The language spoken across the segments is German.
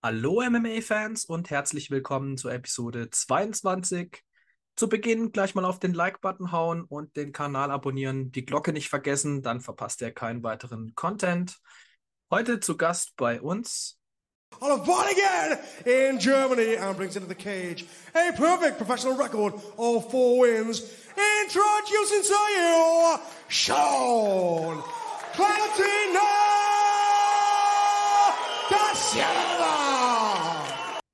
Hallo MMA-Fans und herzlich willkommen zur Episode 22. Zu Beginn gleich mal auf den Like-Button hauen und den Kanal abonnieren, die Glocke nicht vergessen, dann verpasst ihr keinen weiteren Content. Heute zu Gast bei uns. On a fight again in Germany and brings into the cage a perfect professional record of four wins. Introducing to you, Sean da Silva.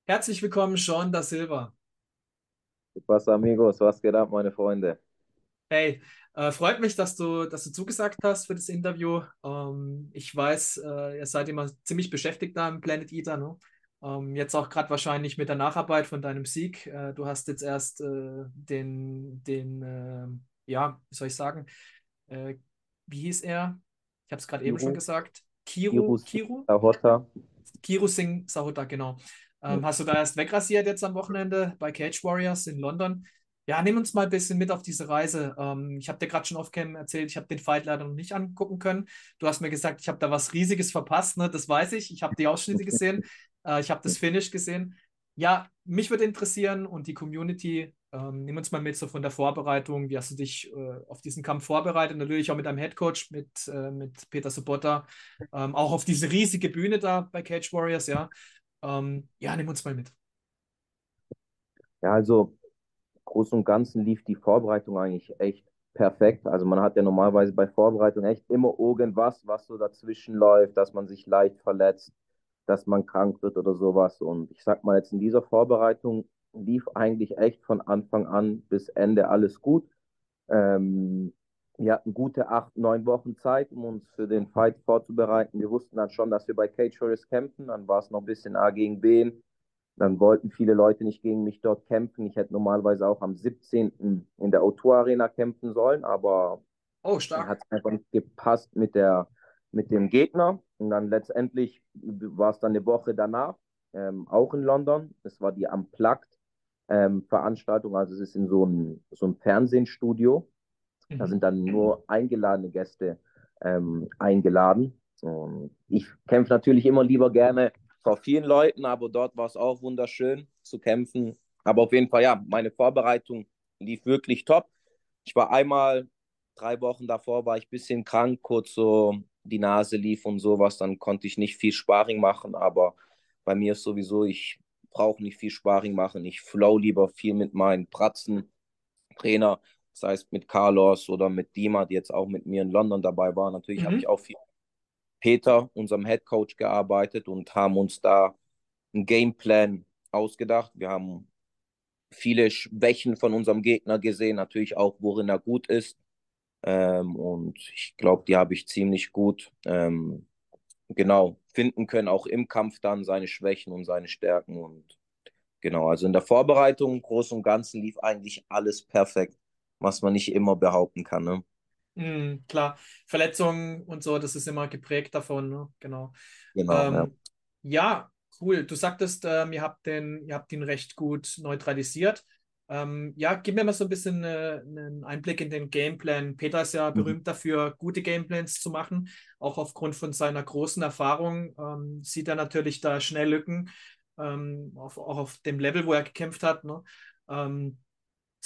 Herzlich willkommen, Sean da Silva. Was amigos, was geht ab, meine Freunde? Hey, äh, freut mich, dass du, dass du zugesagt hast für das Interview. Ähm, ich weiß, äh, ihr seid immer ziemlich beschäftigt da im Planet Eater, ne? Ähm, jetzt auch gerade wahrscheinlich mit der Nacharbeit von deinem Sieg. Äh, du hast jetzt erst äh, den, den äh, ja, wie soll ich sagen, äh, wie hieß er? Ich habe es gerade eben schon gesagt. Kiru, Kiru? Sahota. Kiru Singh Sahota, genau. Ähm, Ja. Hast du da erst wegrasiert jetzt am Wochenende bei Cage Warriors in London? Ja, nimm uns mal ein bisschen mit auf diese Reise. Ähm, ich habe dir gerade schon off-cam erzählt, ich habe den Fight leider noch nicht angucken können. Du hast mir gesagt, ich habe da was Riesiges verpasst, ne? Das weiß ich. Ich habe die Ausschnitte gesehen, äh, ich habe das Finish gesehen. Ja, mich würde interessieren und die Community, ähm, nimm uns mal mit so von der Vorbereitung. Wie hast du dich äh, auf diesen Kampf vorbereitet? Natürlich auch mit deinem Headcoach, mit, äh, mit Peter Sobotta. Ähm, auch auf diese riesige Bühne da bei Cage Warriors, ja. Ähm, ja, nimm uns mal mit. Ja, also groß und ganzen lief die Vorbereitung eigentlich echt perfekt. Also man hat ja normalerweise bei Vorbereitung echt immer irgendwas, was so dazwischen läuft, dass man sich leicht verletzt, dass man krank wird oder sowas. Und ich sag mal jetzt in dieser Vorbereitung lief eigentlich echt von Anfang an bis Ende alles gut. Ähm, wir hatten gute acht, neun Wochen Zeit, um uns für den Fight vorzubereiten. Wir wussten dann schon, dass wir bei Cage Warriors kämpfen. Dann war es noch ein bisschen A gegen B. Dann wollten viele Leute nicht gegen mich dort kämpfen. Ich hätte normalerweise auch am 17. in der O2 Arena kämpfen sollen, aber Oh, hat es einfach nicht gepasst mit, der, mit dem Gegner. Und dann letztendlich war es dann eine Woche danach, ähm, auch in London. Es war die Unplugged ähm, Veranstaltung, also es ist in so einem so ein Fernsehstudio. Da Mhm. sind dann nur eingeladene Gäste ähm, eingeladen. Und ich kämpfe natürlich immer lieber gerne vor vielen Leuten, aber dort war es auch wunderschön zu kämpfen. Aber auf jeden Fall, ja, meine Vorbereitung lief wirklich top. Ich war einmal, drei Wochen davor war ich ein bisschen krank, kurz so die Nase lief und sowas. Dann konnte ich nicht viel Sparring machen, aber bei mir ist sowieso, ich brauche nicht viel Sparring machen. Ich flow lieber viel mit meinen Pratzen, Trainer, sei es mit Carlos oder mit Dima, die jetzt auch mit mir in London dabei war. Natürlich habe Mhm. ich auch viel mit Peter, unserem Head Coach, gearbeitet und haben uns da einen Gameplan ausgedacht. Wir haben viele Schwächen von unserem Gegner gesehen, natürlich auch, worin er gut ist. Ähm, und ich glaube, die habe ich ziemlich gut ähm, genau finden können, auch im Kampf dann seine Schwächen und seine Stärken. Und genau, also in der Vorbereitung, im Großen und Ganzen, lief eigentlich alles perfekt, was man nicht immer behaupten kann. Ne? Mhm, klar. Verletzungen und so, das ist immer geprägt davon, ne? Genau. Genau, ja. Ähm, ja, cool. Du sagtest, ähm, ihr habt den, ihr habt ihn recht gut neutralisiert. Ähm, ja, gib mir mal so ein bisschen äh, einen Einblick in den Gameplan. Peter ist ja Mhm. berühmt dafür, gute Gameplans zu machen. Auch aufgrund von seiner großen Erfahrung ähm, sieht er natürlich da schnell Lücken, ähm, auf, auch auf dem Level, wo er gekämpft hat. Ne?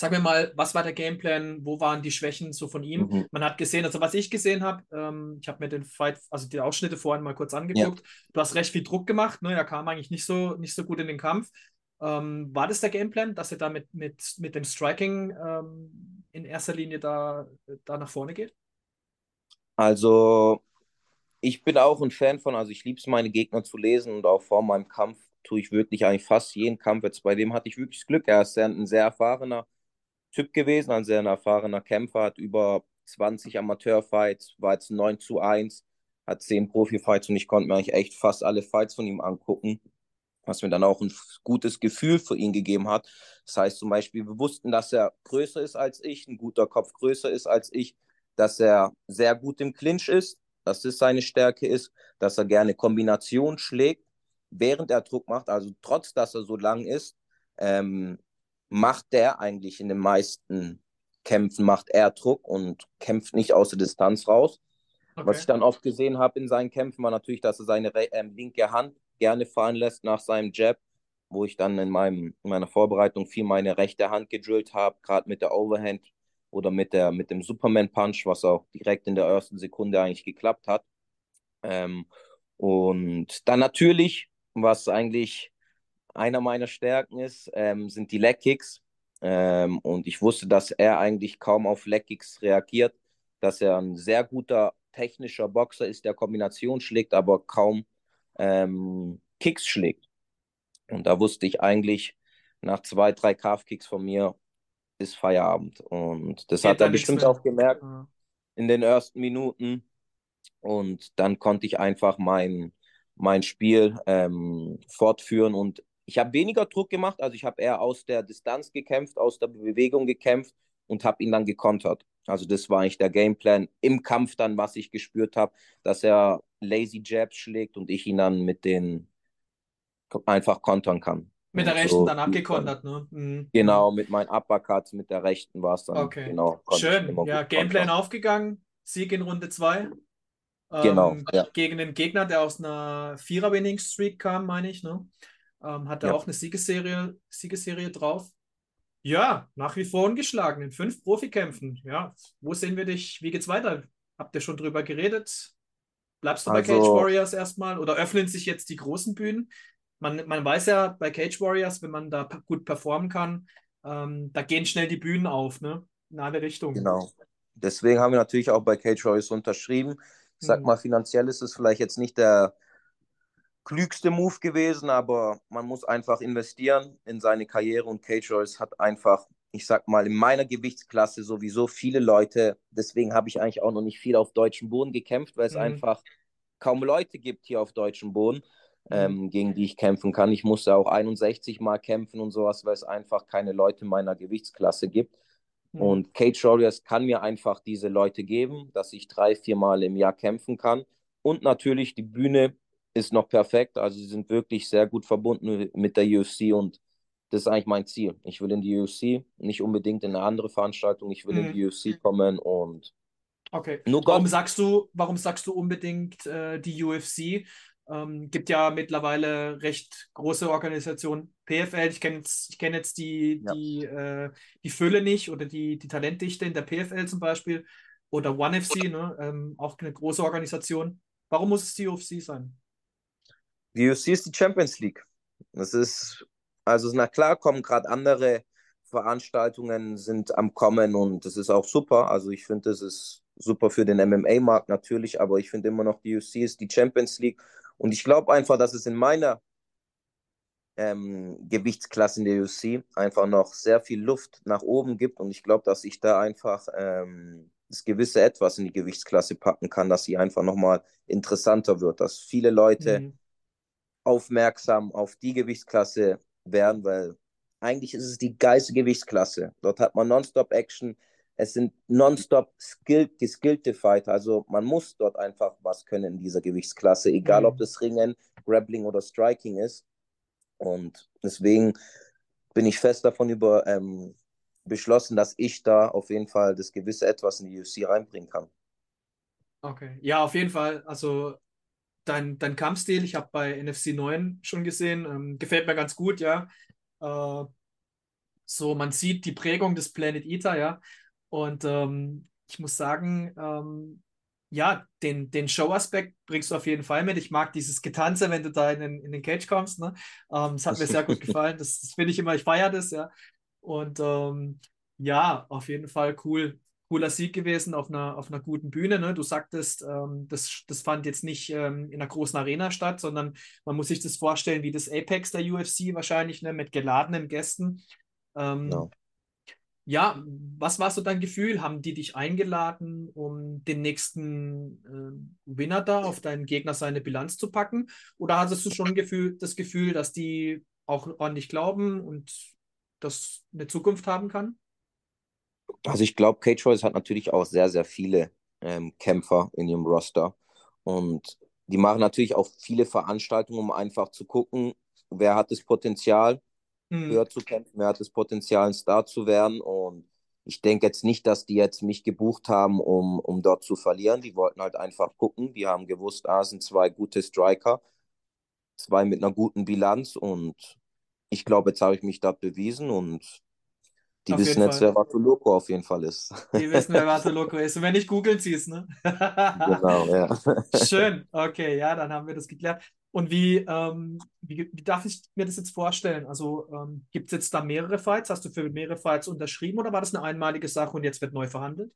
Sag mir mal, was war der Gameplan? Wo waren die Schwächen so von ihm? Mhm. Man hat gesehen, also was ich gesehen habe, ähm, ich habe mir den Fight, also die Ausschnitte vorhin mal kurz angeguckt. Du hast recht viel Druck gemacht, ne? Er kam eigentlich nicht so, nicht so gut in den Kampf. Ähm, war das der Gameplan, dass er da mit, mit, mit dem Striking ähm, in erster Linie da, da nach vorne geht? Also, ich bin auch ein Fan von, also ich liebe es, meine Gegner zu lesen und auch vor meinem Kampf tue ich wirklich eigentlich fast jeden Kampf. Jetzt bei dem hatte ich wirklich Glück. Er ist sehr, ein sehr erfahrener Typ gewesen, ein sehr erfahrener Kämpfer, hat über 20 Amateurfights, war jetzt 9 zu 1, hat 10 Profi-Fights und ich konnte mir eigentlich echt fast alle Fights von ihm angucken, was mir dann auch ein gutes Gefühl für ihn gegeben hat. Das heißt zum Beispiel, wir wussten, dass er größer ist als ich, ein guter Kopf größer ist als ich, dass er sehr gut im Clinch ist, dass das seine Stärke ist, dass er gerne Kombination schlägt, während er Druck macht, also trotz, dass er so lang ist, ähm, macht der eigentlich in den meisten Kämpfen, macht er Druck und kämpft nicht aus der Distanz raus. Okay. Was ich dann oft gesehen habe in seinen Kämpfen, war natürlich, dass er seine ähm, linke Hand gerne fallen lässt nach seinem Jab, wo ich dann in, meinem, in meiner Vorbereitung viel meine rechte Hand gedrillt habe, gerade mit der Overhand oder mit, der, mit dem Superman Punch, was auch direkt in der ersten Sekunde eigentlich geklappt hat. Ähm, und dann natürlich, was eigentlich einer meiner Stärken ist, ähm, sind die Leg Kicks. Ähm, und ich wusste, dass er eigentlich kaum auf Leg Kicks reagiert, dass er ein sehr guter technischer Boxer ist, der Kombination schlägt, aber kaum ähm, Kicks schlägt. Und da wusste ich eigentlich nach zwei, drei Calf-Kicks von mir ist Feierabend. Und das Geht hat er bestimmt auch gemerkt ja. in den ersten Minuten. Und dann konnte ich einfach mein, mein Spiel ähm, fortführen. Und ich habe weniger Druck gemacht, also ich habe eher aus der Distanz gekämpft, aus der Bewegung gekämpft und habe ihn dann gekontert. Also das war eigentlich der Gameplan im Kampf dann, was ich gespürt habe, dass er lazy Jabs schlägt und ich ihn dann mit den einfach kontern kann. Mit der rechten so, dann abgekontert, ne? Mhm. Genau, mit meinen Uppercuts, mit der rechten war es dann. Okay. Genau, Schön. Ja, Gameplan kontern. aufgegangen. Sieg in Runde 2. Genau. Ähm, ja. Gegen den Gegner, der aus einer Vierer-Winning-Streak kam, meine ich, ne? Ähm, hat er ja. auch eine Siegesserie, Siegesserie drauf. Ja, nach wie vor ungeschlagen in fünf Profikämpfen. Ja, wo sehen wir dich? Wie geht's weiter? Habt ihr schon drüber geredet? Bleibst du also, bei Cage Warriors erstmal oder öffnen sich jetzt die großen Bühnen? Man, man weiß ja bei Cage Warriors, wenn man da gut performen kann, ähm, da gehen schnell die Bühnen auf, ne? In alle Richtungen. Genau. Deswegen haben wir natürlich auch bei Cage Warriors unterschrieben. Ich sag hm. mal, finanziell ist es vielleicht jetzt nicht der klügste Move gewesen, aber man muss einfach investieren in seine Karriere und Cage Royce hat einfach, ich sag mal, in meiner Gewichtsklasse sowieso viele Leute, deswegen habe ich eigentlich auch noch nicht viel auf deutschem Boden gekämpft, weil es mhm. einfach kaum Leute gibt hier auf deutschem Boden, mhm. ähm, gegen die ich kämpfen kann. Ich musste auch 61 Mal kämpfen und sowas, weil es einfach keine Leute meiner Gewichtsklasse gibt. Mhm. Und Cage Warriors kann mir einfach diese Leute geben, dass ich drei, vier Mal im Jahr kämpfen kann. Und natürlich die Bühne ist noch perfekt. Also sie sind wirklich sehr gut verbunden mit der UFC und das ist eigentlich mein Ziel. Ich will in die UFC, nicht unbedingt in eine andere Veranstaltung. Ich will mhm. in die UFC kommen und Okay. Nur warum sagst du, warum sagst du unbedingt äh, die UFC? Ähm, gibt ja mittlerweile recht große Organisationen. PFL, ich kenne jetzt, ich kenn jetzt die, ja. die, äh, die Fülle nicht oder die, die Talentdichte in der PFL zum Beispiel oder ONE-FC, ne? Ähm, auch eine große Organisation. Warum muss es die UFC sein? Die UFC ist die Champions League. Das ist, also na klar, kommen gerade andere Veranstaltungen sind am Kommen und das ist auch super. Also ich finde, das ist super für den MMA-Markt natürlich, aber ich finde immer noch, die UFC ist die Champions League und ich glaube einfach, dass es in meiner ähm, Gewichtsklasse in der UFC einfach noch sehr viel Luft nach oben gibt und ich glaube, dass ich da einfach ähm, das gewisse Etwas in die Gewichtsklasse packen kann, dass sie einfach nochmal interessanter wird, dass viele Leute mhm aufmerksam auf die Gewichtsklasse werden, weil eigentlich ist es die geilste Gewichtsklasse. Dort hat man Nonstop Action. Es sind nonstop skill geskillte Fighter. Also man muss dort einfach was können in dieser Gewichtsklasse, egal mhm. ob das Ringen, Grappling oder Striking ist. Und deswegen bin ich fest davon über ähm, beschlossen, dass ich da auf jeden Fall das gewisse Etwas in die UFC reinbringen kann. Okay, ja, auf jeden Fall. Also dein, dein Kampfstil, ich habe bei NFC 9 schon gesehen, ähm, gefällt mir ganz gut, ja. Äh, so, man sieht die Prägung des Planet Eater, ja. Und ähm, ich muss sagen, ähm, ja, den, den Show-Aspekt bringst du auf jeden Fall mit. Ich mag dieses Getanze, wenn du da in den, in den Cage kommst. Ne? Ähm, das hat mir sehr gut gefallen. Das, das finde ich immer, ich feiere das, ja. Und ähm, ja, auf jeden Fall cool cooler Sieg gewesen auf einer, auf einer guten Bühne. Ne? Du sagtest, ähm, das, das fand jetzt nicht ähm, in einer großen Arena statt, sondern man muss sich das vorstellen wie das Apex der UFC wahrscheinlich, ne? mit geladenen Gästen. Ähm, no. Ja, was war so dein Gefühl? Haben die dich eingeladen, um den nächsten äh, Winner da auf deinen Gegner seine Bilanz zu packen? Oder hattest du schon Gefühl, das Gefühl, dass die auch ordentlich glauben und das eine Zukunft haben kann? Also ich glaube, Cage Royce hat natürlich auch sehr, sehr viele ähm, Kämpfer in ihrem Roster. Und die machen natürlich auch viele Veranstaltungen, um einfach zu gucken, wer hat das Potenzial, mhm. höher zu kämpfen, wer hat das Potenzial, ein Star zu werden. Und ich denke jetzt nicht, dass die jetzt mich gebucht haben, um, um dort zu verlieren. Die wollten halt einfach gucken. Die haben gewusst, ah, sind zwei gute Striker. zwei mit einer guten Bilanz und ich glaube, jetzt habe ich mich da bewiesen und die Auf wissen jetzt, Fall. wer Vatuloko auf jeden Fall ist. Die wissen, wer Vato Loco ist. Und wenn nicht, googeln sie es, ne? Genau, ja. Schön. Okay, ja, dann haben wir das geklärt. Und wie, ähm, wie, wie darf ich mir das jetzt vorstellen? Also ähm, gibt es jetzt da mehrere Fights? Hast du für mehrere Fights unterschrieben oder war das eine einmalige Sache und jetzt wird neu verhandelt?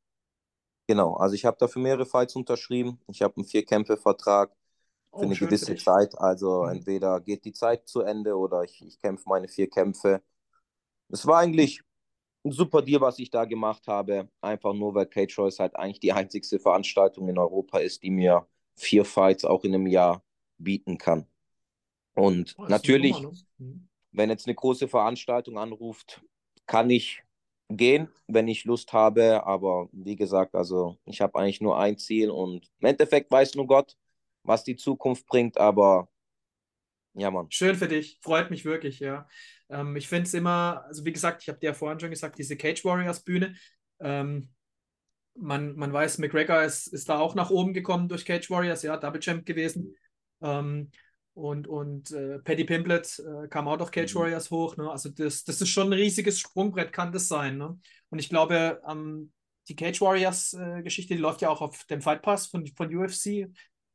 Genau, also ich habe dafür mehrere Fights unterschrieben. Ich habe einen Vier-Kämpfe-Vertrag für Oh, eine für gewisse dich. Zeit. Also Mhm. entweder geht die Zeit zu Ende oder ich, ich kämpfe meine vier Kämpfe. Es war eigentlich super Deal, was ich da gemacht habe. Einfach nur, weil Cage Choice halt eigentlich die einzigste Veranstaltung in Europa ist, die mir vier Fights auch in einem Jahr bieten kann. Und Oh, natürlich, Nummer, ne? Mhm. wenn jetzt eine große Veranstaltung anruft, kann ich gehen, wenn ich Lust habe. Aber wie gesagt, also ich habe eigentlich nur ein Ziel und im Endeffekt weiß nur Gott, was die Zukunft bringt. Aber ja, Mann, Schön für dich, freut mich wirklich, ja. Ähm, ich finde es immer, also wie gesagt, ich habe dir ja vorhin schon gesagt, diese Cage Warriors Bühne, ähm, man, man weiß, McGregor ist, ist da auch nach oben gekommen durch Cage Warriors, ja, Double Champ gewesen. Ähm, und und äh, Paddy Pimblett äh, kam auch durch Cage Mhm. Warriors hoch. Ne? Also das, das ist schon ein riesiges Sprungbrett, kann das sein. Ne? Und ich glaube, ähm, die Cage Warriors äh, Geschichte, die läuft ja auch auf dem Fight Pass von, von UFC.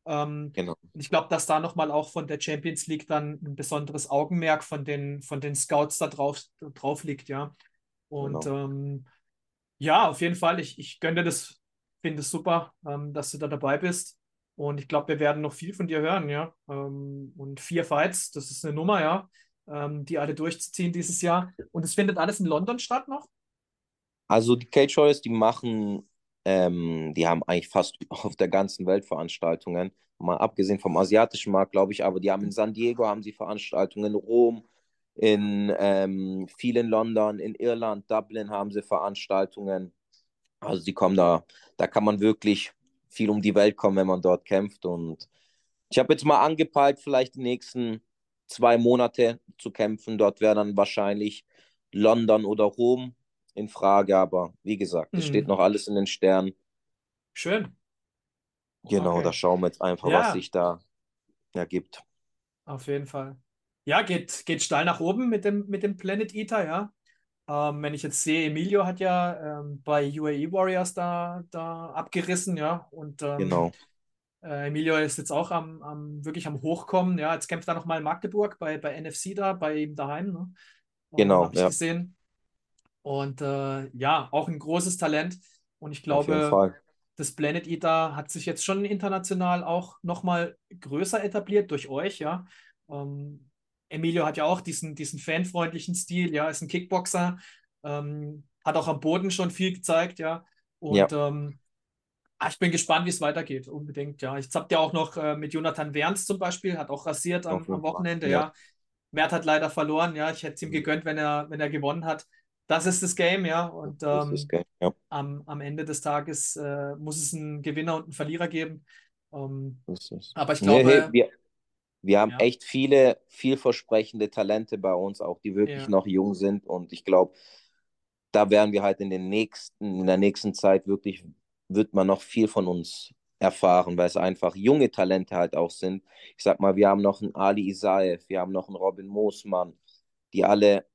Ähm, genau. ich glaube, dass da nochmal auch von der Champions League dann ein besonderes Augenmerk von den, von den Scouts da drauf, drauf liegt, ja. Und Genau. ähm, ja, auf jeden Fall, ich, ich gönne dir das, finde es super, ähm, dass du da dabei bist. Und ich glaube, wir werden noch viel von dir hören, ja. Ähm, und vier Fights, das ist eine Nummer, ja, ähm, die alle durchzuziehen dieses Jahr. Und es findet alles in London statt noch? Also die Cage Warriors, die machen, ähm, die haben eigentlich fast auf der ganzen Welt Veranstaltungen. Mal abgesehen vom asiatischen Markt, glaube ich, aber die haben in San Diego haben sie Veranstaltungen, in Rom, in ähm, viel in London, in Irland, Dublin haben sie Veranstaltungen. Also die kommen da, da kann man wirklich viel um die Welt kommen, wenn man dort kämpft. Und ich habe jetzt mal angepeilt, vielleicht die nächsten zwei Monate zu kämpfen. Dort wäre dann wahrscheinlich London oder Rom in Frage, aber wie gesagt, es Mhm. steht noch alles in den Sternen. Schön. Genau, Okay. da schauen wir jetzt einfach, Ja. was sich da ergibt. Auf jeden Fall. Ja, geht, geht steil nach oben mit dem, mit dem Planet Eater, ja. Ähm, wenn ich jetzt sehe, Emilio hat ja ähm, bei UAE Warriors da, da abgerissen, ja. Und ähm, Genau, äh, Emilio ist jetzt auch am, am wirklich am Hochkommen, ja. Jetzt kämpft er nochmal in Magdeburg bei, bei NFC da, bei ihm daheim, ne? Ähm, Genau, habe ich ja. gesehen. Und äh, ja, auch ein großes Talent. Und ich glaube, das Planet Eater hat sich jetzt schon international auch nochmal größer etabliert durch euch, ja. Ähm, Emilio hat ja auch diesen, diesen fanfreundlichen Stil, ja, ist ein Kickboxer, ähm, hat auch am Boden schon viel gezeigt, ja. Und ähm, ah, ich bin gespannt, wie es weitergeht, unbedingt, ja. Jetzt habt ihr auch noch äh, mit Jonathan Werns zum Beispiel, hat auch rasiert am, am. Wochenende, Ja. ja. Mert hat leider verloren, ja. Ich hätte es ihm Mhm. gegönnt, wenn er, wenn er gewonnen hat. Das ist das Game, ja. Und ähm, Game. Ja, am, am Ende des Tages äh, muss es einen Gewinner und einen Verlierer geben. Ähm, aber ich Nee, glaube, hey, wir, wir haben ja, echt viele vielversprechende Talente bei uns, auch die wirklich ja, noch jung sind. Und ich glaube, da werden wir halt in den nächsten, in der nächsten Zeit wirklich, wird man noch viel von uns erfahren, weil es einfach junge Talente halt auch sind. Ich sag mal, wir haben noch einen Ali Isaev, wir haben noch einen Robin Moosmann, die alle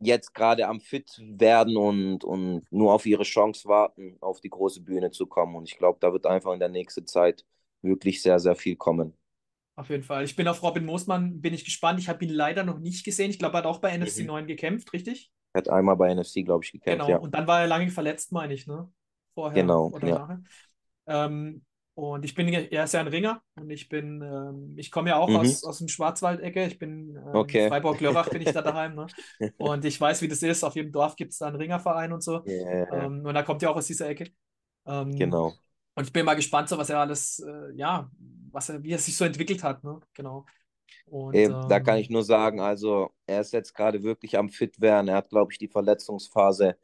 jetzt gerade am fit werden und, und nur auf ihre Chance warten, auf die große Bühne zu kommen. Und ich glaube, da wird einfach in der nächsten Zeit wirklich sehr, sehr viel kommen. auf jeden Fall. Ich bin auf Robin Moosmann, bin ich gespannt. Ich habe ihn leider noch nicht gesehen. Ich glaube, er hat auch bei NFC Mhm. 9 gekämpft, richtig? Er hat einmal bei NFC, glaube ich, gekämpft, Genau. ja. Und dann war er lange verletzt, meine ich, ne? Vorher Genau, oder ja. nachher. Ähm, und ich bin, er ist ja ein Ringer und ich bin, ähm, ich komme ja auch Mhm. aus, aus dem Schwarzwaldecke. Ich bin ähm, Okay. Freiburg-Lörrach bin ich da daheim, ne? Und ich weiß, wie das ist. Auf jedem Dorf gibt es da einen Ringerverein und so. Ja. Ähm, und er kommt ja auch aus dieser Ecke. Ähm, Genau. Und ich bin mal gespannt, so was er alles, äh, ja, was er, wie er sich so entwickelt hat, ne? Genau. Und Ey, da kann ähm, ich nur sagen, also er ist jetzt gerade wirklich am fit werden. Er hat, glaube ich, die Verletzungsphase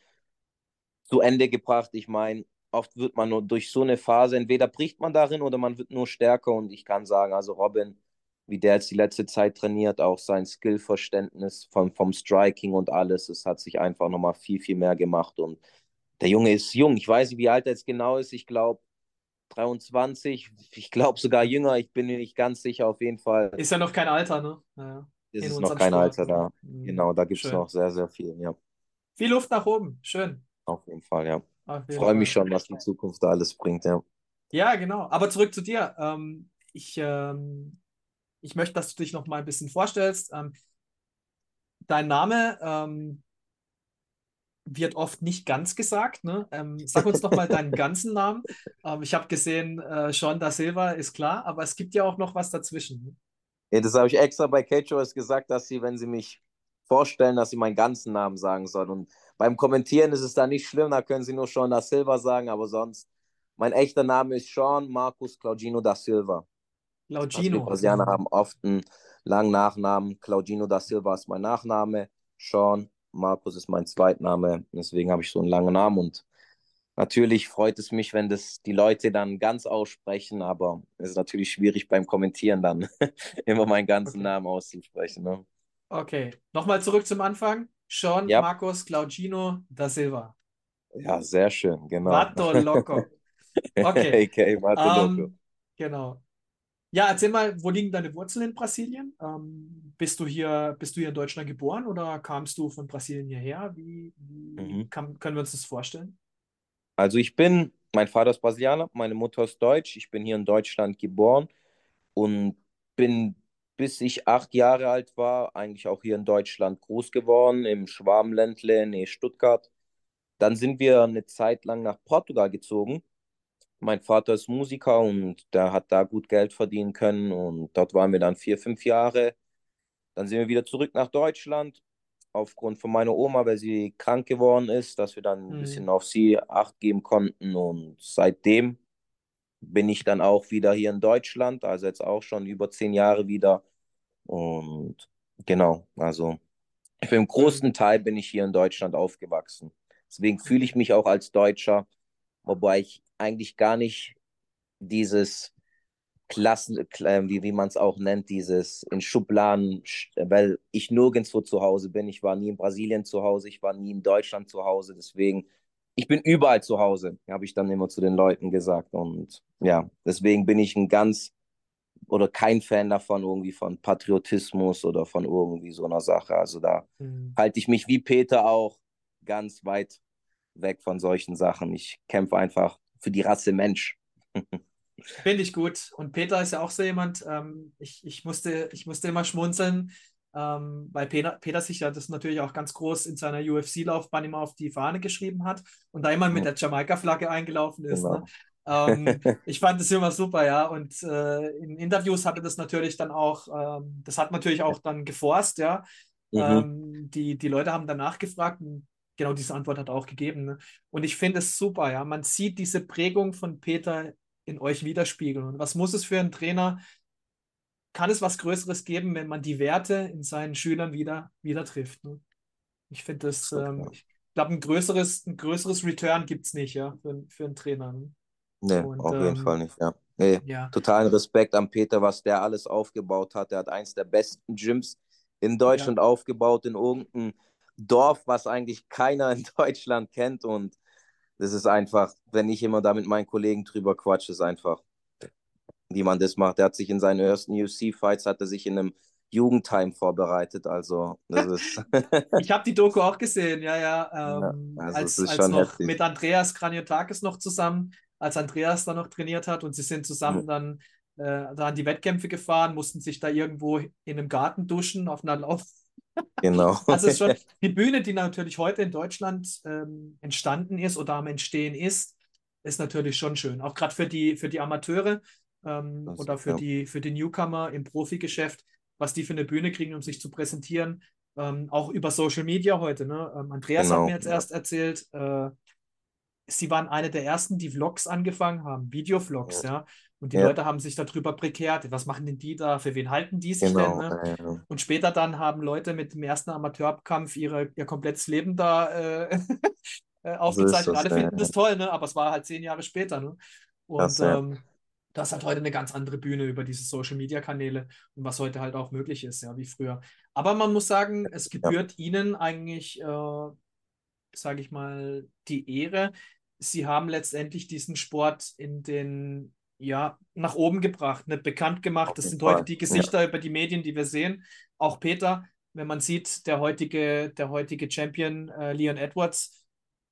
zu Ende gebracht. Ich meine, oft wird man nur durch so eine Phase, entweder bricht man darin oder man wird nur stärker. Und ich kann sagen, also Robin, wie der jetzt die letzte Zeit trainiert, auch sein Skillverständnis vom, vom Striking und alles, es hat sich einfach nochmal viel, viel mehr gemacht. Und der Junge ist jung. Ich weiß nicht, wie alt er jetzt genau ist. Ich glaube 23, ich glaube sogar jünger, ich bin mir nicht ganz sicher, auf jeden Fall. Ist ja noch kein Alter, ne? Ja, ist es noch kein. Alter da. Mhm. Genau, da gibt es noch sehr, sehr viel, ja. Viel Luft nach oben, schön. Auf jeden Fall, ja. Freue mich schon, was die Zukunft da alles bringt, ja. Ja, genau. Aber zurück zu dir. Ähm, ich, ähm, ich möchte, dass du dich noch mal ein bisschen vorstellst. Ähm, dein Name ähm, wird oft nicht ganz gesagt. Ne? Ähm, sag uns doch mal deinen ganzen Namen. Ähm, ich habe gesehen, äh, Sean da Silva ist klar, aber es gibt ja auch noch was dazwischen. Ne? Ja, das habe ich extra bei Cage gesagt, dass sie, wenn sie mich vorstellen, dass sie meinen ganzen Namen sagen sollen. Und beim Kommentieren ist es da nicht schlimm, da können sie nur Sean da Silva sagen, aber sonst, mein echter Name ist Sean Marcus Claudino da Silva. Claudino. Also die Brasilianer haben oft einen langen Nachnamen. Claudino da Silva ist mein Nachname. Sean Markus ist mein Zweitname, deswegen habe ich so einen langen Namen und natürlich freut es mich, wenn das die Leute dann ganz aussprechen, aber es ist natürlich schwierig beim Kommentieren dann immer meinen ganzen okay. Namen auszusprechen. Ne? Okay, nochmal zurück zum Anfang. Sean ja. Marcos Claudino da Silva. Ja, sehr schön, genau. Vato Loco. Okay. okay, Vato um, Loco. Ähm, genau. Ja, erzähl mal, wo liegen deine Wurzeln in Brasilien? Ähm, bist, du hier, bist du hier in Deutschland geboren oder kamst du von Brasilien hierher? Wie, wie mhm. kann, können wir uns das vorstellen? Also ich bin, mein Vater ist Brasilianer, meine Mutter ist Deutsch. Ich bin hier in Deutschland geboren und bin, bis ich acht Jahre alt war, eigentlich auch hier in Deutschland groß geworden, im Schwarmländle, nee, Stuttgart. Dann sind wir eine Zeit lang nach Portugal gezogen mein Vater ist Musiker und der hat da gut Geld verdienen können und dort waren wir dann vier, fünf Jahre. Dann sind wir wieder zurück nach Deutschland aufgrund von meiner Oma, weil sie krank geworden ist, dass wir dann ein mhm. bisschen auf sie Acht geben konnten und seitdem bin ich dann auch wieder hier in Deutschland, also jetzt auch schon über zehn Jahre wieder und genau, also für den großen. Teil bin ich hier in Deutschland aufgewachsen. Deswegen fühle ich mich auch als Deutscher, wobei ich eigentlich gar nicht dieses Klassen, äh, wie, wie man es auch nennt, dieses in Schubladen, weil ich nirgendwo zu Hause bin. Ich war nie in Brasilien zu Hause, ich war nie in Deutschland zu Hause. Deswegen, ich bin überall zu Hause, habe ich dann immer zu den Leuten gesagt. Und ja, deswegen bin ich ein ganz oder kein Fan davon, irgendwie von Patriotismus oder von irgendwie so einer Sache. Also da mhm. halte ich mich wie Peter auch ganz weit weg von solchen Sachen. Ich kämpfe einfach für die Rasse Mensch. Finde ich gut. Und Peter ist ja auch so jemand, ähm, ich, ich, musste, ich musste immer schmunzeln, ähm, weil Peter, Peter sich ja das natürlich auch ganz groß in seiner UFC-Laufbahn immer auf die Fahne geschrieben hat und da immer mit der Jamaika-Flagge eingelaufen ist. Ne? Genau. Ne? Ähm, ich fand das immer super, ja. Und äh, in Interviews hatte das natürlich dann auch, ähm, das hat natürlich auch dann geforst, ja. Mhm. Ähm, die, die Leute haben danach gefragt und genau diese Antwort hat er auch gegeben. Ne? Und ich finde es super, ja. Man sieht diese Prägung von Peter in euch widerspiegeln. Und was muss es für einen Trainer? Kann es was Größeres geben, wenn man die Werte in seinen Schülern wieder, wieder trifft? Ne? Ich finde das, ähm, ich glaube, ein größeres, ein größeres Return gibt es nicht, ja, für, für einen Trainer. Ne? Nee, Und, auf jeden ähm, Fall nicht, ja. Nee, ja. totalen Respekt an Peter, was der alles aufgebaut hat. Er hat eins der besten Gyms in Deutschland ja. aufgebaut, in irgendeinem Dorf, was eigentlich keiner in Deutschland kennt. Und das ist einfach, wenn ich immer da mit meinen Kollegen drüber quatsche, ist einfach, wie man das macht. Er hat sich in seinen ersten UFC-Fights, hat er sich in einem Jugendtime vorbereitet. Also, das ist. ich habe die Doku auch gesehen, ja, ja. Ähm, ja also als, als noch heftig. mit Andreas Kraniotakis noch zusammen, als Andreas da noch trainiert hat und sie sind zusammen dann äh, da an die Wettkämpfe gefahren, mussten sich da irgendwo in einem Garten duschen, auf einer Lauf Genau. Also schon die Bühne, die natürlich heute in Deutschland ähm, entstanden ist oder am Entstehen ist, ist natürlich schon schön. Auch gerade für die, für die Amateure ähm, also, oder für, ja. die, für die Newcomer im Profigeschäft, was die für eine Bühne kriegen, um sich zu präsentieren. Ähm, auch über Social Media heute. Ne? Ähm, Andreas genau, hat mir jetzt erst erzählt, äh, sie waren eine der ersten, die Vlogs angefangen haben, Videovlogs, ja. ja. Und die ja. Leute haben sich darüber prekehrt, was machen denn die da, für wen halten die sich genau. denn? Ne? Ja, Und später dann haben Leute mit dem ersten Amateurkampf ihre, ihr komplettes Leben da äh, äh aufgezeichnet. So Alle finden das toll, ne? aber es war halt zehn Jahre später. Ne? Und das, ähm, das hat heute eine ganz andere Bühne über diese Social-Media-Kanäle und was heute halt auch möglich ist, ja, wie früher. Aber man muss sagen, es gebührt ihnen eigentlich, äh, sage ich mal, die Ehre, sie haben letztendlich diesen Sport in den, ja, nach oben gebracht, nicht bekannt gemacht. Das sind heute die Gesichter ja. über die Medien, die wir sehen. Auch Peter, wenn man sieht, der heutige, der heutige Champion äh, Leon Edwards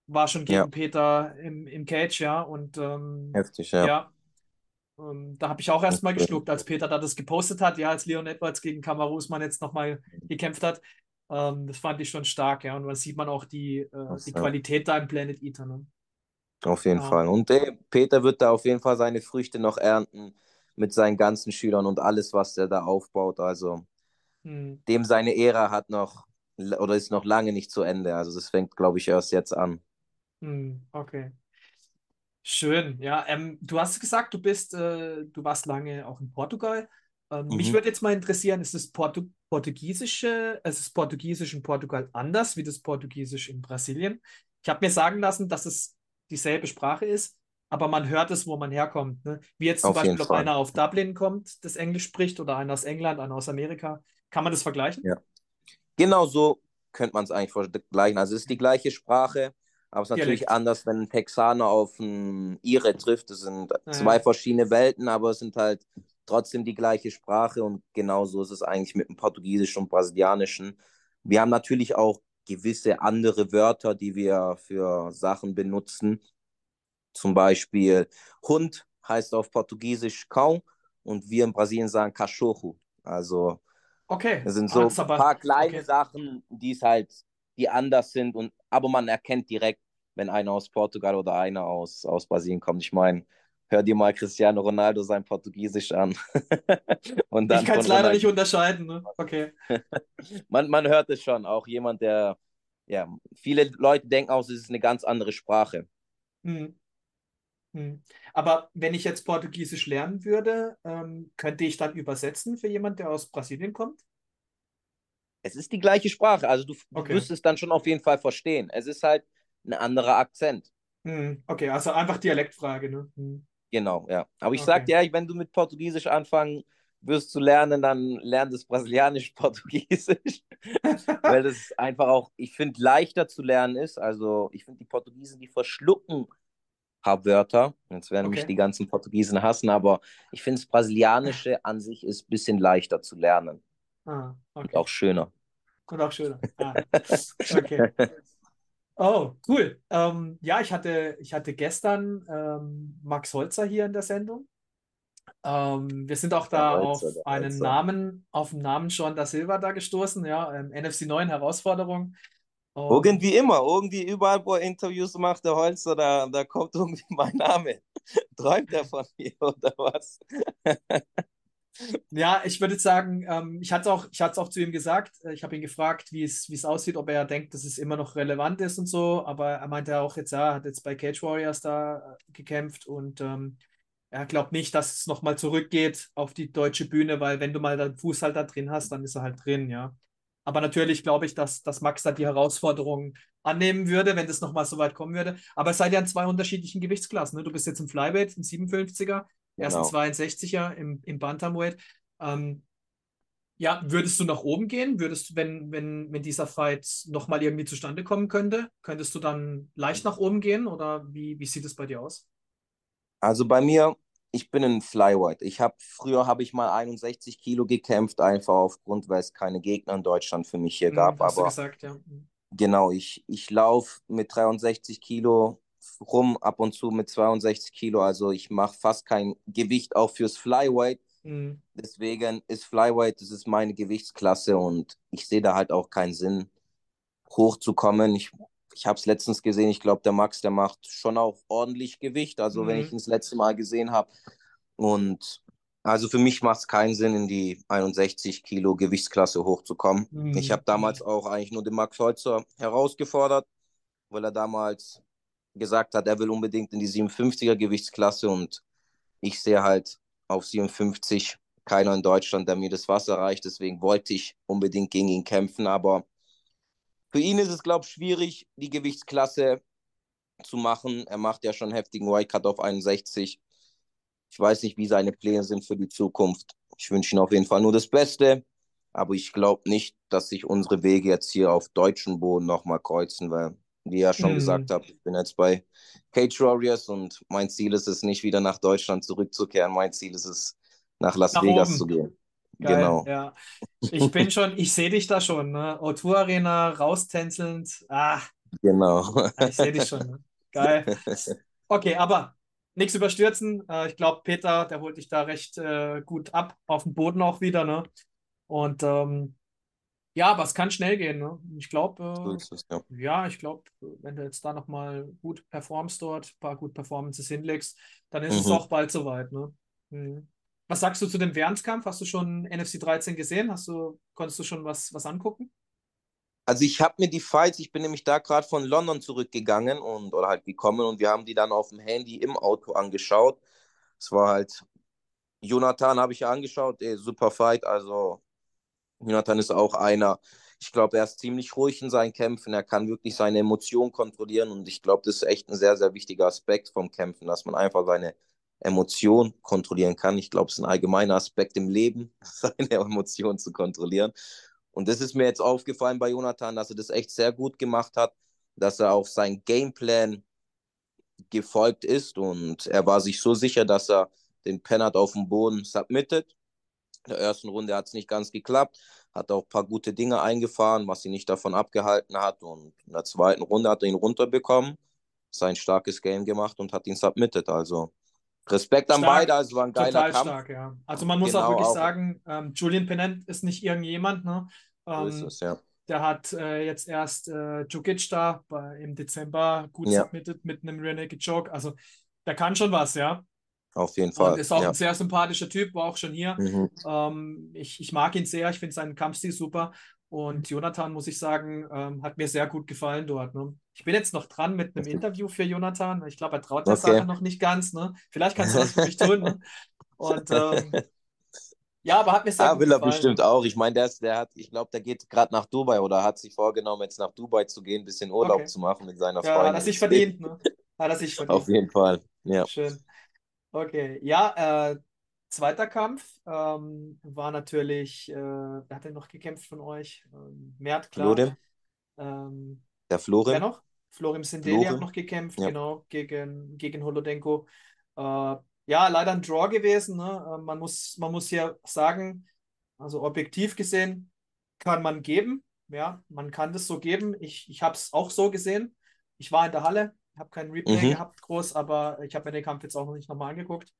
war schon gegen ja. Peter im, im Cage, ja. Und ähm, heftig, ja. ja ähm, da habe ich auch erstmal geschluckt, als Peter da das gepostet hat, ja, als Leon Edwards gegen Kamaru Usman jetzt nochmal gekämpft hat. Ähm, das fand ich schon stark, ja. Und da sieht man auch die, äh, die Qualität da im Planet Eater. Ne? Auf jeden ja. Fall. Und der Peter wird da auf jeden Fall seine Früchte noch ernten mit seinen ganzen Schülern und alles, was er da aufbaut. Also hm. dem seine Ära hat noch oder ist noch lange nicht zu Ende. Also das fängt, glaube ich, erst jetzt an. Hm, okay. Schön, ja. Ähm, du hast gesagt, du bist, äh, du warst lange auch in Portugal. Ähm, mhm. Mich würde jetzt mal interessieren, ist das Portu Portugiesische, also das Portugiesisch in Portugal anders wie das Portugiesisch in Brasilien? Ich habe mir sagen lassen, dass es dieselbe Sprache ist, aber man hört es, wo man herkommt. Ne? Wie jetzt zum auf Beispiel, ob einer auf Dublin kommt, das Englisch spricht, oder einer aus England, einer aus Amerika. Kann man das vergleichen? Ja. Genau so könnte man es eigentlich vergleichen. Also es ist die gleiche Sprache, aber es ist natürlich Dialekt. anders, wenn ein Texaner auf einen Ire trifft. Das sind zwei ja. verschiedene Welten, aber es sind halt trotzdem die gleiche Sprache und genauso ist es eigentlich mit dem Portugiesischen und Brasilianischen. Wir haben natürlich auch gewisse andere Wörter, die wir für Sachen benutzen. Zum Beispiel Hund heißt auf Portugiesisch Cão und wir in Brasilien sagen Cachorro. Also okay. es sind so ein paar kleine okay. Sachen, die es halt, die anders sind und aber man erkennt direkt, wenn einer aus Portugal oder einer aus, aus Brasilien kommt. Ich meine, hör dir mal Cristiano Ronaldo sein Portugiesisch an. und dann ich kann es leider nicht unterscheiden. Ne? Okay. man, man hört es schon, auch jemand, der, ja, viele Leute denken auch, es ist eine ganz andere Sprache. Hm. Hm. Aber wenn ich jetzt Portugiesisch lernen würde, ähm, könnte ich dann übersetzen für jemanden, der aus Brasilien kommt? Es ist die gleiche Sprache, also du, okay. du wirst es dann schon auf jeden Fall verstehen. Es ist halt ein anderer Akzent. Hm. Okay, also einfach Dialektfrage, ne? Genau, ja. Aber ich okay. sag dir, wenn du mit Portugiesisch anfangen wirst zu lernen, dann lern das Brasilianisch-Portugiesisch. Weil das einfach auch, ich finde, leichter zu lernen ist. Also, ich finde, die Portugiesen, die verschlucken paar Wörter. Jetzt werden okay. mich die ganzen Portugiesen hassen, aber ich finde, das Brasilianische an sich ist ein bisschen leichter zu lernen. Ah, okay. Und auch schöner. Und auch schöner. Ah, okay. Oh, cool. Ähm, ja, ich hatte, ich hatte gestern ähm, Max Holzer hier in der Sendung. Ähm, wir sind auch da Holzer, auf einen. Namen, auf den Namen Sean da Silva da gestoßen, ja, ähm, NFC 9 Herausforderung. Und irgendwie immer, irgendwie überall, wo er Interviews macht, der Holzer, da, da kommt irgendwie mein Name. Träumt er von mir oder was? Ja, ich würde sagen, ähm, ich hatte es auch, auch zu ihm gesagt. Äh, ich habe ihn gefragt, wie es, aussieht, ob er denkt, dass es immer noch relevant ist und so. Aber er meinte auch jetzt, ja, er hat jetzt bei Cage Warriors da äh, gekämpft und ähm, er glaubt nicht, dass es nochmal zurückgeht auf die deutsche Bühne, weil wenn du mal den Fuß halt da drin hast, dann ist er halt drin, ja. Aber natürlich glaube ich, dass, dass Max da die Herausforderung annehmen würde, wenn das nochmal so weit kommen würde. Aber es seid ja in zwei unterschiedlichen Gewichtsklassen. Ne? Du bist jetzt im Flyweight, im 57er Genau. Ersten 62er im, im Bantamweight. Ähm, ja, würdest du nach oben gehen? Würdest du, wenn, wenn, wenn dieser Fight nochmal irgendwie zustande kommen könnte, könntest du dann leicht nach oben gehen oder wie, wie sieht es bei dir aus? Also bei mir, ich bin ein Flyweight. Ich habe früher habe ich mal 61 Kilo gekämpft, einfach aufgrund, weil es keine Gegner in Deutschland für mich hier hm, gab. Hast aber du gesagt, ja. Hm. Genau, ich, ich laufe mit 63 Kilo rum, ab und zu mit 62 Kilo. Also ich mache fast kein Gewicht auch fürs Flyweight. Mhm. Deswegen ist Flyweight, das ist meine Gewichtsklasse und ich sehe da halt auch keinen Sinn, hochzukommen. Ich, ich habe es letztens gesehen, ich glaube, der Max, der macht schon auch ordentlich Gewicht, also mhm. wenn ich ihn das letzte Mal gesehen habe. Und also für mich macht es keinen Sinn, in die 61 Kilo Gewichtsklasse hochzukommen. Mhm. Ich habe damals auch eigentlich nur den Max Holzer herausgefordert, weil er damals gesagt hat, er will unbedingt in die 57er Gewichtsklasse und ich sehe halt auf 57 keiner in Deutschland, der mir das Wasser reicht. Deswegen wollte ich unbedingt gegen ihn kämpfen. Aber für ihn ist es, glaube ich, schwierig, die Gewichtsklasse zu machen. Er macht ja schon heftigen White auf 61. Ich weiß nicht, wie seine Pläne sind für die Zukunft. Ich wünsche ihm auf jeden Fall nur das Beste. Aber ich glaube nicht, dass sich unsere Wege jetzt hier auf deutschem Boden nochmal kreuzen, weil wie ja schon Mhm. gesagt habt, ich bin jetzt bei Cage Warriors und mein Ziel ist es nicht wieder nach Deutschland zurückzukehren. Mein Ziel ist es, nach Las Nach Vegas oben. zu gehen. Geil, Genau. ja. Ich bin schon, ich sehe dich da schon, ne? O2 Arena, raustänzelnd. Ah, Genau. ich sehe dich schon. Ne? Geil. Okay, aber nichts überstürzen. Äh, ich glaube, Peter, der holt dich da recht äh, gut ab, auf dem Boden auch wieder, ne? Und ähm, ja, aber es kann schnell gehen, ne? Ich glaube, äh, es, ja. ja, ich glaube, wenn du jetzt da nochmal gut performst dort, ein paar gut Performances hinlegst, dann ist es Mhm. auch bald soweit, ne? Mhm. Was sagst du zu dem Währendskampf? Hast du schon NFC 13 gesehen? Hast du, konntest du schon was, was angucken? Also ich habe mir die Fights, ich bin nämlich da gerade von London zurückgegangen und oder halt gekommen und wir haben die dann auf dem Handy im Auto angeschaut. Es war halt, Jonathan habe ich ja angeschaut, ey, super Fight. Also Jonathan ist auch einer, ich glaube, er ist ziemlich ruhig in seinen Kämpfen, er kann wirklich seine Emotionen kontrollieren und ich glaube, das ist echt ein sehr, sehr wichtiger Aspekt vom Kämpfen, dass man einfach seine Emotionen kontrollieren kann. Ich glaube, es ist ein allgemeiner Aspekt im Leben, seine Emotionen zu kontrollieren. Und das ist mir jetzt aufgefallen bei Jonathan, dass er das echt sehr gut gemacht hat, dass er auch sein Gameplan gefolgt ist und er war sich so sicher, dass er den Pennard auf dem Boden submittet. In der ersten Runde hat es nicht ganz geklappt, hat auch ein paar gute Dinge eingefahren, was ihn nicht davon abgehalten hat. Und in der zweiten Runde hat er ihn runterbekommen, sein starkes Game gemacht und hat ihn submitted. Also Respekt an Stark, beide, also war ein geiler Total Kampf. stark, ja. Also man muss auch Genau, wirklich auch. sagen, ähm, Julian Pennant ist nicht irgendjemand, ne? So Ähm, es, ja. Der hat äh, jetzt erst äh, Djokic da bei, im Dezember gut Ja. submitted mit einem Rear Naked Choke. Also der kann schon was, ja. Auf jeden Und Fall. ist auch ja. ein sehr sympathischer Typ, war auch schon hier. Mhm. Ähm, ich, ich mag ihn sehr, ich finde seinen Kampfstil super. Und Jonathan, muss ich sagen, ähm, hat mir sehr gut gefallen dort. Ne? Ich bin jetzt noch dran mit einem. Interview für Jonathan. Ich glaube, er traut der Okay. Sache noch nicht ganz. Ne? Vielleicht kannst du das für mich tun. Ne? Und ähm, ja, aber hat mir sehr Ah, gut will er gefallen. bestimmt auch. Ich meine, der, ist- der hat, ich glaube, der geht gerade nach Dubai oder hat sich vorgenommen, jetzt nach Dubai zu gehen, ein bisschen Urlaub Okay. zu machen mit seiner Ja, Freundin. hat er sich verdient. Ne? Hat er sich verdient. Auf jeden Fall. Ja. Schön. Okay, ja, äh, zweiter Kampf ähm, war natürlich, äh, wer hat denn noch gekämpft von euch? Ähm, Mert, klar. Florim, Ähm, der wer Florim. noch? Florim Sindeli hat noch gekämpft, ja. genau, gegen, gegen Holodenko. Äh, ja, leider ein Draw gewesen. Ne? Äh, man muss, man muss hier sagen, also objektiv gesehen kann man geben. Ja, man kann das so geben. Ich, ich habe es auch so gesehen. Ich war in der Halle, habe kein Replay Mhm. gehabt, groß, aber ich habe mir den Kampf jetzt auch noch nicht nochmal angeguckt.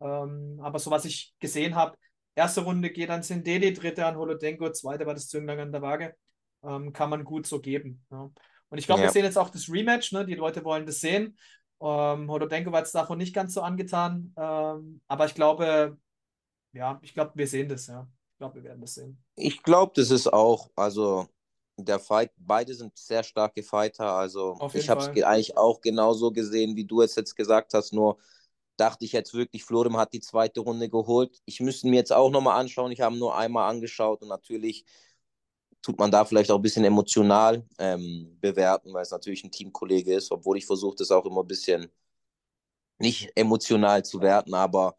Ähm, aber so was ich gesehen habe, erste Runde geht an Sindeli, dritte an Holodenko, zweite war das Zünglein an der Waage. Ähm, kann man gut so geben. Ja. Und ich glaube, wir Ja. sehen jetzt auch das Rematch, ne? Die Leute wollen das sehen. Ähm, Holodenko war jetzt davon nicht ganz so angetan. Ähm, aber ich glaube, ja, ich glaube, wir sehen das, ja. Ich glaube, wir werden das sehen. Ich glaube, das ist auch, also der Fight, beide sind sehr starke Fighter. Also ich habe es eigentlich auch genauso gesehen, wie du es jetzt gesagt hast, nur dachte ich jetzt wirklich, Florim hat die zweite Runde geholt. Ich müsste mir jetzt auch nochmal anschauen. Ich habe nur einmal angeschaut und natürlich tut man da vielleicht auch ein bisschen emotional ähm, bewerten, weil es natürlich ein Teamkollege ist, obwohl ich versuche, das auch immer ein bisschen nicht emotional zu werten, aber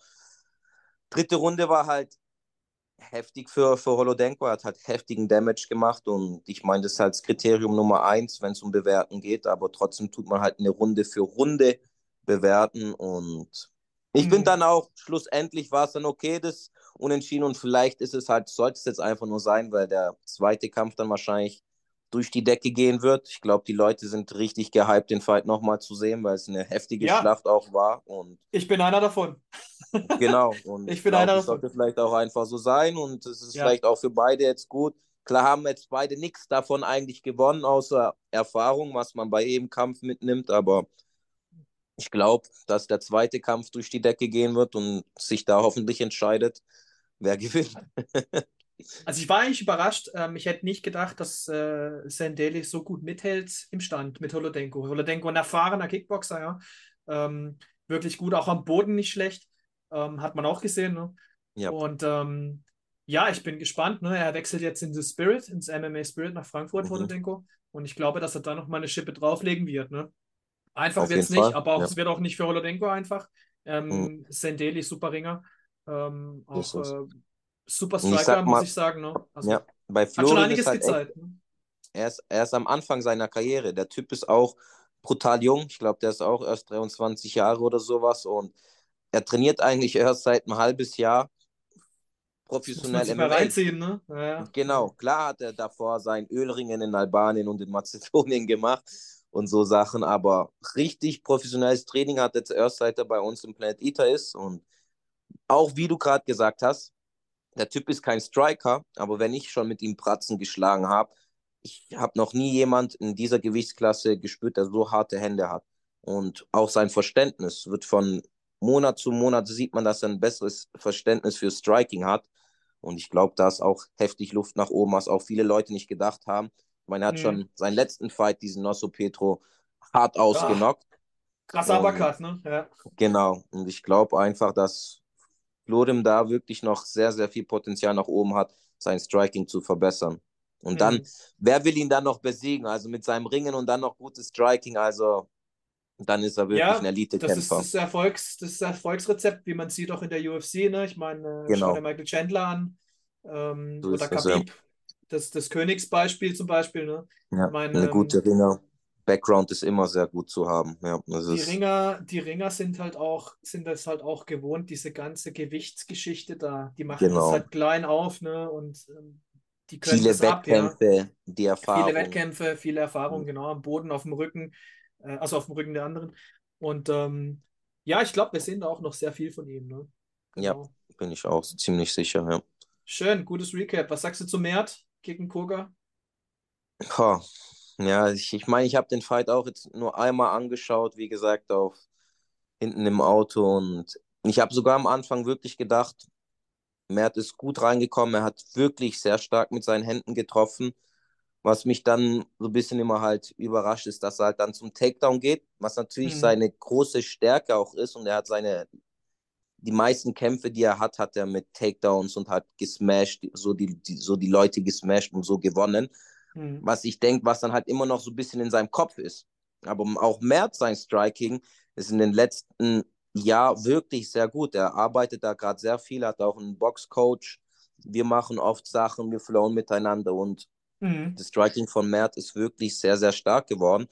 dritte Runde war halt heftig für, für Holodenko. Er hat halt heftigen Damage gemacht und ich meine, das ist halt das Kriterium Nummer eins, wenn es um Bewerten geht, aber trotzdem tut man halt eine Runde für Runde bewerten und ich Mhm. bin dann auch, schlussendlich war es dann okay, das Unentschieden und vielleicht ist es halt, sollte es jetzt einfach nur sein, weil der zweite Kampf dann wahrscheinlich durch die Decke gehen wird. Ich glaube, die Leute sind richtig gehypt, den Fight nochmal zu sehen, weil es eine heftige Ja. Schlacht auch war und Ich bin einer davon. Genau. Und Ich bin glaube, einer das davon. sollte vielleicht auch einfach so sein. Und es ist Ja. vielleicht auch für beide jetzt gut. Klar haben jetzt beide nichts davon eigentlich gewonnen, außer Erfahrung, was man bei jedem Kampf mitnimmt. Aber ich glaube, dass der zweite Kampf durch die Decke gehen wird und sich da hoffentlich entscheidet, wer gewinnt. Also ich war eigentlich überrascht. Ähm, ich hätte nicht gedacht, dass äh, Sendeli so gut mithält im Stand mit Holodenko. Holodenko ein erfahrener Kickboxer, ja. Ähm, wirklich gut, auch am Boden nicht schlecht. Ähm, hat man auch gesehen, ne? Ja. Und ähm, ja, ich bin gespannt. Ne? Er wechselt jetzt in the Spirit, ins MMA Spirit nach Frankfurt, Mhm. Holodenko. Und ich glaube, dass er da nochmal eine Schippe drauflegen wird. Ne? Einfach wird es nicht, Fall, aber auch, ja. es wird auch nicht für Holodenko einfach. Ähm, Mhm. Sendeli, super Ringer. Ähm, auch äh, super Und ich Striker, sag muss mal- ich sagen. Ne? Also, Ja, bei hat schon einiges ist halt gezeigt. Ne? er ist, er ist am Anfang seiner Karriere. Der Typ ist auch brutal jung. Ich glaube, der ist auch erst 23 Jahre oder sowas. Und er trainiert eigentlich erst seit einem halbes Jahr professionell MMA. Reinziehen, ne? Ja. Genau, klar hat er davor sein Ölringen in Albanien und in Mazedonien gemacht und so Sachen, aber richtig professionelles Training hat er zuerst, seit er bei uns im Planet Eater ist und auch wie du gerade gesagt hast, der Typ ist kein Striker, aber wenn ich schon mit ihm Pratzen geschlagen habe, ich habe noch nie jemand in dieser Gewichtsklasse gespürt, der so harte Hände hat. Und auch sein Verständnis wird von Monat zu Monat sieht man, dass er ein besseres Verständnis für Striking hat. Und ich glaube, da ist auch heftig Luft nach oben, was auch viele Leute nicht gedacht haben. Ich meine, er hat mhm. schon seinen letzten Fight, diesen Nosso Petro, hart ausgenockt. Krasser Uppercut, ne? Ja. Genau. Und ich glaube einfach, dass Florim da wirklich noch sehr, sehr viel Potenzial nach oben hat, sein Striking zu verbessern. Und mhm. dann, wer will ihn dann noch besiegen? Also mit seinem Ringen und dann noch gutes Striking, also dann ist er wirklich ja, ein Elite-Kämpfer. Das ist das, Erfolgs, das Erfolgsrezept, wie man sieht auch in der UFC. Ne? Ich meine, äh, genau. schau dir Michael Chandler an ähm, so oder Khabib. Ja. Das, das Königsbeispiel zum Beispiel. Ne? Ja, meine, eine ähm, gute Ringer. Background ist immer sehr gut zu haben. Ja, die, Ringer, die Ringer sind halt auch, sind das halt auch gewohnt, diese ganze Gewichtsgeschichte da. Die machen genau. das halt klein auf, ne? Und ähm, die können viele Wettkämpfe, ab, ja. die Erfahrung. Viele Wettkämpfe, viele Erfahrung, mhm. genau, am Boden, auf dem Rücken äh, also auf dem Rücken der anderen. Und ähm, ja, ich glaube, wir sehen da auch noch sehr viel von ihm. Ne? Genau. Ja, bin ich auch ziemlich sicher, ja. Schön, gutes Recap. Was sagst du zu Mert gegen Koga? Oh, ja, ich meine, ich, mein, ich habe den Fight auch jetzt nur einmal angeschaut, wie gesagt, auf hinten im Auto und ich habe sogar am Anfang wirklich gedacht, Mert ist gut reingekommen, er hat wirklich sehr stark mit seinen Händen getroffen. Was mich dann so ein bisschen immer halt überrascht, ist, dass er halt dann zum Takedown geht, was natürlich mhm. seine große Stärke auch ist und er hat seine, die meisten Kämpfe, die er hat, hat er mit Takedowns und hat gesmashed, so die, die so die Leute gesmashed und so gewonnen. Mhm. Was ich denke, was dann halt immer noch so ein bisschen in seinem Kopf ist. Aber auch Mert sein Striking ist in den letzten Jahr wirklich sehr gut. Er arbeitet da gerade sehr viel, hat auch einen Boxcoach. Wir machen oft Sachen, wir flowen miteinander und Mhm. Das Striking von Mert ist wirklich sehr, sehr stark geworden.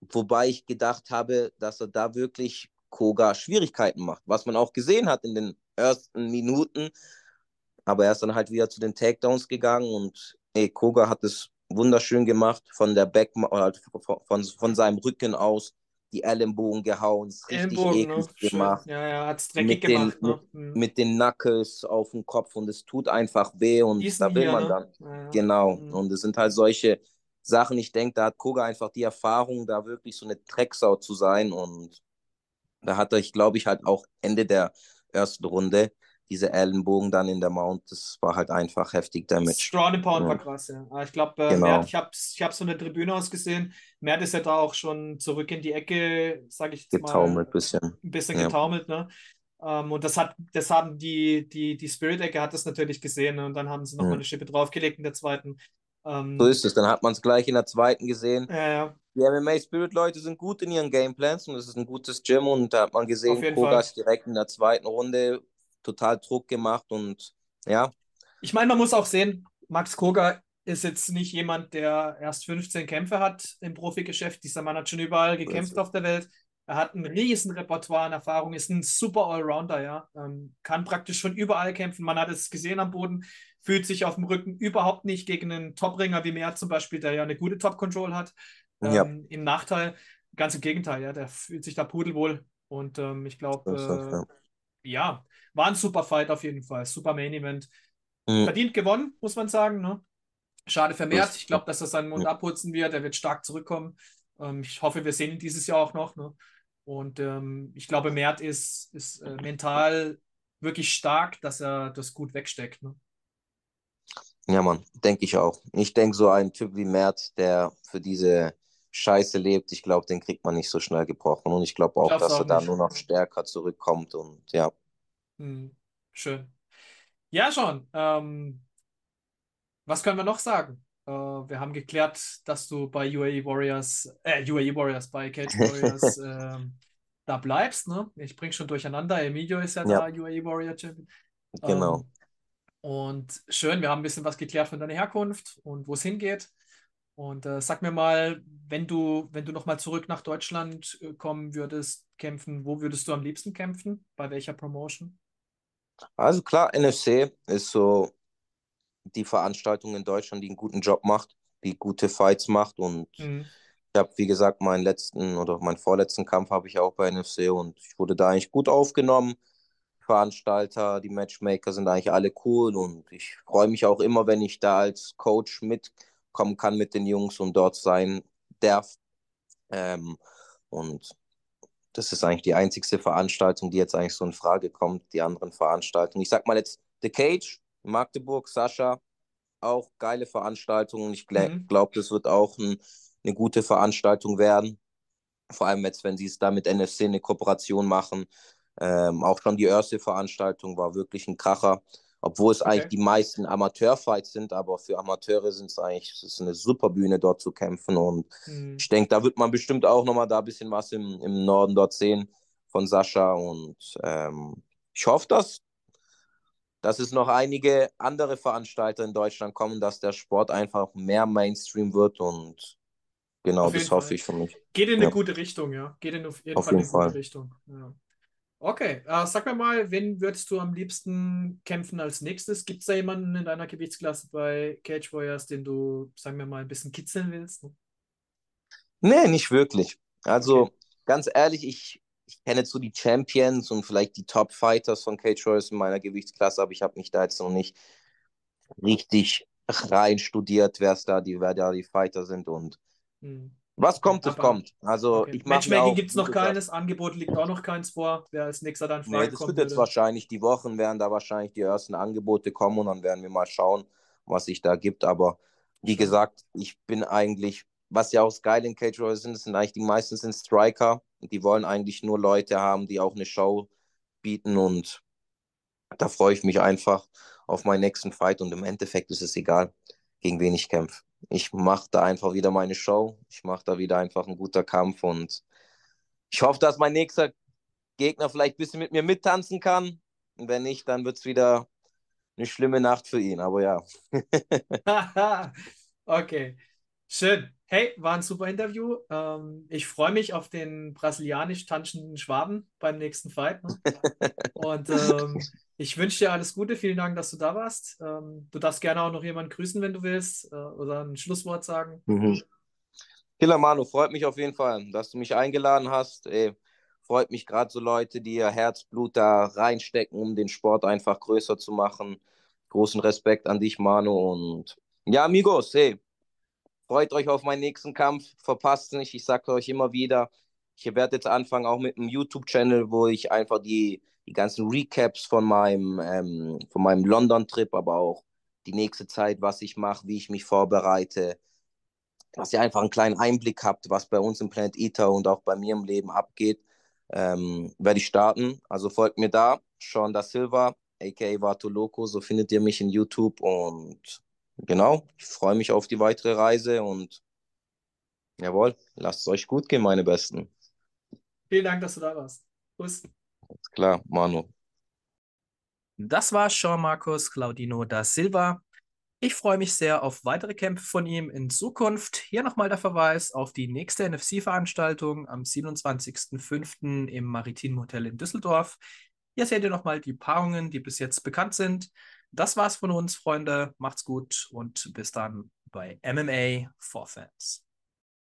Wobei ich gedacht habe, dass er da wirklich Koga Schwierigkeiten macht, was man auch gesehen hat in den ersten Minuten. Aber er ist dann halt wieder zu den Takedowns gegangen und ey, Koga hat es wunderschön gemacht von der Back, halt von, von seinem Rücken aus die Ellenbogen gehauen, ist richtig Ellenbogen, eklig ne? gemacht. Ja, ja, hat es dreckig mit gemacht. Den, ne? mit, mhm. mit, den Knuckles auf dem Kopf und es tut einfach weh und da will hier, man ne? dann. Ja, genau. Mhm. Und es sind halt solche Sachen, ich denke, da hat Koga einfach die Erfahrung, da wirklich so eine Drecksau zu sein und da hat er, ich glaube ich, halt auch Ende der ersten Runde diese Ellenbogen dann in der Mount, das war halt einfach heftig Damage. Strong Pound ja. war krass, ja. Ich glaube, äh, genau. ich habe ich hab so eine Tribüne ausgesehen. Mert ist ja da auch schon zurück in die Ecke, sage ich jetzt getaumelt mal. Bisschen. Ein bisschen ja. getaumelt, ne? Ähm, und das hat, das haben die, die, die Spirit-Ecke hat das natürlich gesehen ne? und dann haben sie nochmal mhm. eine Schippe draufgelegt in der zweiten. Ähm, so ist es, dann hat man es gleich in der zweiten gesehen. Ja, ja. Die MMA Spirit-Leute sind gut in ihren Gameplans und es ist ein gutes Gym und da hat man gesehen, Kogas direkt in der zweiten Runde total Druck gemacht und ja. Ich meine, man muss auch sehen, Max Koga ist jetzt nicht jemand, der erst 15 Kämpfe hat im Profigeschäft. Dieser Mann hat schon überall gekämpft auf der Welt. Er hat ein riesen Repertoire an Erfahrung, ist ein super Allrounder, ja. Ähm, kann praktisch schon überall kämpfen. Man hat es gesehen am Boden, fühlt sich auf dem Rücken überhaupt nicht gegen einen Topringer wie Mehr zum Beispiel, der ja eine gute Top-Control hat. Ähm, ja. Im Nachteil, ganz im Gegenteil, ja, der fühlt sich da pudelwohl. Und ähm, ich glaube, äh, ja, war ein super Fight auf jeden Fall. Super Main Event. Mhm. Verdient gewonnen, muss man sagen. Ne? Schade vermehrt. Ich glaube, dass er seinen Mund abputzen wird. Er wird stark zurückkommen. Ähm, ich hoffe, wir sehen ihn dieses Jahr auch noch. Ne? Und ähm, ich glaube, Mert ist, ist äh, mental wirklich stark, dass er das gut wegsteckt. Ne? Ja, Mann, denke ich auch. Ich denke, so ein Typ wie Mert, der für diese Scheiße lebt, ich glaube, den kriegt man nicht so schnell gebrochen. Und ich glaube auch, dass auch er da nur noch stärker zurückkommt. Und ja. Hm, schön. Ja, schon. Ähm, was können wir noch sagen? Äh, wir haben geklärt, dass du bei UAE Warriors, äh, UAE Warriors, bei Cage Warriors äh, da bleibst. Ne? Ich bringe schon durcheinander. Emilio ist ja, ja. da UAE Warrior Champion. Genau. Ähm, und schön, wir haben ein bisschen was geklärt von deiner Herkunft und wo es hingeht. Und äh, sag mir mal, wenn du, wenn du nochmal zurück nach Deutschland äh, kommen würdest, kämpfen, wo würdest du am liebsten kämpfen? Bei welcher Promotion? Also klar, NFC ist so die Veranstaltung in Deutschland, die einen guten Job macht, die gute Fights macht und Mhm. ich habe, wie gesagt, meinen letzten oder meinen vorletzten Kampf habe ich auch bei NFC und ich wurde da eigentlich gut aufgenommen. Veranstalter, die Matchmaker sind eigentlich alle cool und ich freue mich auch immer, wenn ich da als Coach mitkommen kann mit den Jungs und dort sein darf. Ähm, und das ist eigentlich die einzigste Veranstaltung, die jetzt eigentlich so in Frage kommt, die anderen Veranstaltungen. Ich sag mal jetzt The Cage, Magdeburg, Sascha, auch geile Veranstaltungen. Ich glaube, Mhm. glaub, das wird auch ein, eine gute Veranstaltung werden. Vor allem jetzt, wenn sie es da mit NFC eine Kooperation machen. Ähm, auch schon die erste Veranstaltung war wirklich ein Kracher. Obwohl es eigentlich Okay. die meisten Amateurfights sind, aber für Amateure sind es eigentlich, ist eine super Bühne dort zu kämpfen. Und Mhm. ich denke, da wird man bestimmt auch nochmal da ein bisschen was im, im Norden dort sehen von Sascha. Und ähm, ich hoffe, dass, dass es noch einige andere Veranstalter in Deutschland kommen, dass der Sport einfach mehr Mainstream wird. Und genau, das hoffe Fall. ich für mich. Geht in eine Ja. gute Richtung, ja. Geht in auf jeden Auf Fall in eine gute. Richtung. Ja. Okay, äh, sag mir mal, wen würdest du am liebsten kämpfen als nächstes? Gibt es da jemanden in deiner Gewichtsklasse bei Cage Warriors, den du, sagen wir mal, ein bisschen kitzeln willst? Nee, nicht wirklich. Also, Okay. ganz ehrlich, ich, ich kenne jetzt so die Champions und vielleicht die Top-Fighters von Cage Warriors in meiner Gewichtsklasse, aber ich habe mich da jetzt noch nicht richtig rein studiert, wer es da die, wer da die Fighter sind und Hm. Was kommt, das aber- kommt. Also Okay. ich Matchmaking gibt es noch keines, Angebot liegt auch noch keins vor, wer als nächster dann in Nee, Frage das wird jetzt würde. wahrscheinlich die Wochen werden da wahrscheinlich die ersten Angebote kommen und dann werden wir mal schauen, was sich da gibt. Aber wie gesagt, ich bin eigentlich, was ja auch das Geile in Cage Warriors sind, sind eigentlich die meisten sind Striker. Die wollen eigentlich nur Leute haben, die auch eine Show bieten und da freue ich mich einfach auf meinen nächsten Fight und im Endeffekt ist es egal, gegen wen ich kämpfe. Ich mache da einfach wieder meine Show. Ich mache da wieder einfach einen guten Kampf und ich hoffe, dass mein nächster Gegner vielleicht ein bisschen mit mir mittanzen kann. Und wenn nicht, dann wird es wieder eine schlimme Nacht für ihn. Aber ja, Okay, schön. Hey, war ein super Interview. Ähm, ich freue mich auf den brasilianisch tanzenden Schwaben beim nächsten Fight. Ne? Und ähm, ich wünsche dir alles Gute. Vielen Dank, dass du da warst. Ähm, du darfst gerne auch noch jemanden grüßen, wenn du willst, äh, oder ein Schlusswort sagen. Mhm. Killer Manu, freut mich auf jeden Fall, dass du mich eingeladen hast. Ey, freut mich gerade so Leute, die ihr Herzblut da reinstecken, um den Sport einfach größer zu machen. Großen Respekt an dich, Manu. Und ja, Amigos, hey, freut euch auf meinen nächsten Kampf. Verpasst nicht. Ich sage euch immer wieder, ich werde jetzt anfangen auch mit einem YouTube-Channel, wo ich einfach die, die ganzen Recaps von meinem, ähm, von meinem London-Trip, aber auch die nächste Zeit, was ich mache, wie ich mich vorbereite, dass ihr einfach einen kleinen Einblick habt, was bei uns im Planet Eater und auch bei mir im Leben abgeht, ähm, werde ich starten. Also folgt mir da, Sean da Silva, aka Vato Loco, so findet ihr mich in YouTube und genau, ich freue mich auf die weitere Reise und jawohl, lasst es euch gut gehen, meine Besten. Vielen Dank, dass du da warst. Kuss. Ist klar, Manu. Das war Jean Marcos Claudino da Silva. Ich freue mich sehr auf weitere Kämpfe von ihm in Zukunft. Hier nochmal der Verweis auf die nächste NFC-Veranstaltung am 27.05. im Maritim Hotel in Düsseldorf. Hier seht ihr nochmal die Paarungen, die bis jetzt bekannt sind. Das war's von uns, Freunde. Macht's gut und bis dann bei MMA for Fans.